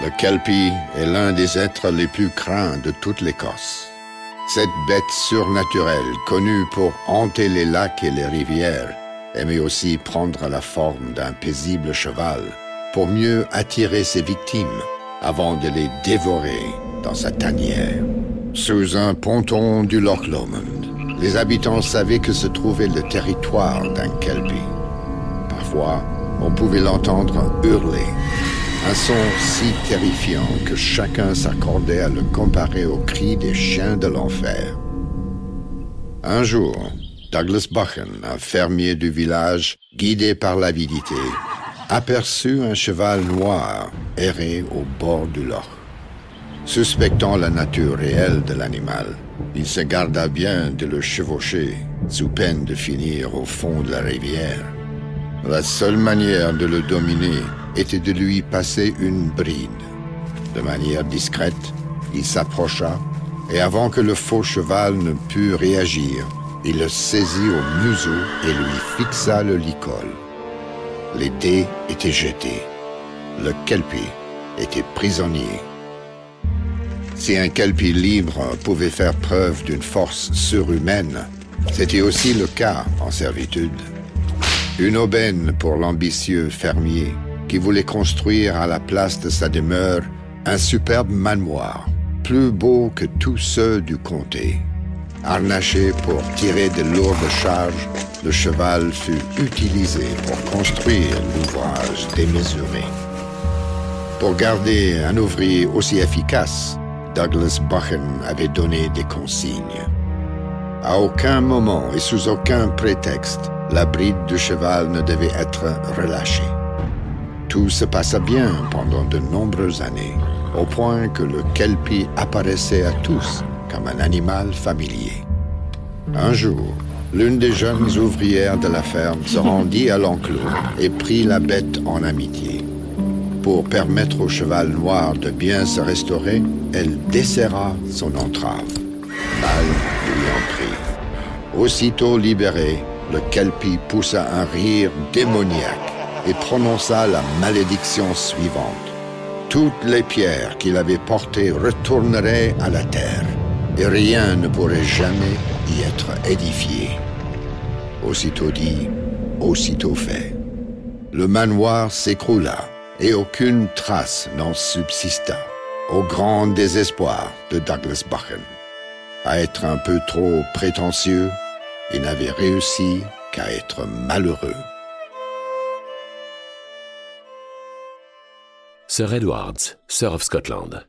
Le kelpie est l'un des êtres les plus craints de toute l'Écosse. Cette bête surnaturelle, connue pour hanter les lacs et les rivières, aimait aussi prendre la forme d'un paisible cheval pour mieux attirer ses victimes avant de les dévorer dans sa tanière. Sous un ponton du Loch Lomond, les habitants savaient que se trouvait le territoire d'un kelpie. Parfois, on pouvait l'entendre hurler un son si terrifiant que chacun s'accordait à le comparer au cri des chiens de l'enfer. Un jour, Douglas Buchan, un fermier du village, guidé par l'avidité, aperçut un cheval noir errer au bord du loch. Suspectant la nature réelle de l'animal, il se garda bien de le chevaucher, sous peine de finir au fond de la rivière. La seule manière de le dominer était de lui passer une bride. De manière discrète, il s'approcha, et avant que le faux cheval ne pût réagir, il le saisit au museau et lui fixa le licol. Les dés étaient jetés. Le kelpie était prisonnier. Si un kelpie libre pouvait faire preuve d'une force surhumaine, c'était aussi le cas en servitude. Une aubaine pour l'ambitieux fermier qui voulait construire à la place de sa demeure un superbe manoir, plus beau que tous ceux du comté. Harnaché pour tirer de lourdes charges, le cheval fut utilisé pour construire l'ouvrage démesuré. Pour garder un ouvrier aussi efficace, Douglas Buchan avait donné des consignes. À aucun moment et sous aucun prétexte, la bride du cheval ne devait être relâchée. Tout se passa bien pendant de nombreuses années, au point que le kelpie apparaissait à tous comme un animal familier. Un jour, l'une des jeunes ouvrières de la ferme se rendit à l'enclos et prit la bête en amitié. Pour permettre au cheval noir de bien se restaurer, elle desserra son entrave. Mal lui en prit. Aussitôt libéré, le kelpie poussa un rire démoniaque et prononça la malédiction suivante. Toutes les pierres qu'il avait portées retourneraient à la terre, et rien ne pourrait jamais y être édifié. Aussitôt dit, aussitôt fait. Le manoir s'écroula, et aucune trace n'en subsista, au grand désespoir de Douglas Buchan. À être un peu trop prétentieux, il n'avait réussi qu'à être malheureux. Sir Edwards, Sir of Scotland.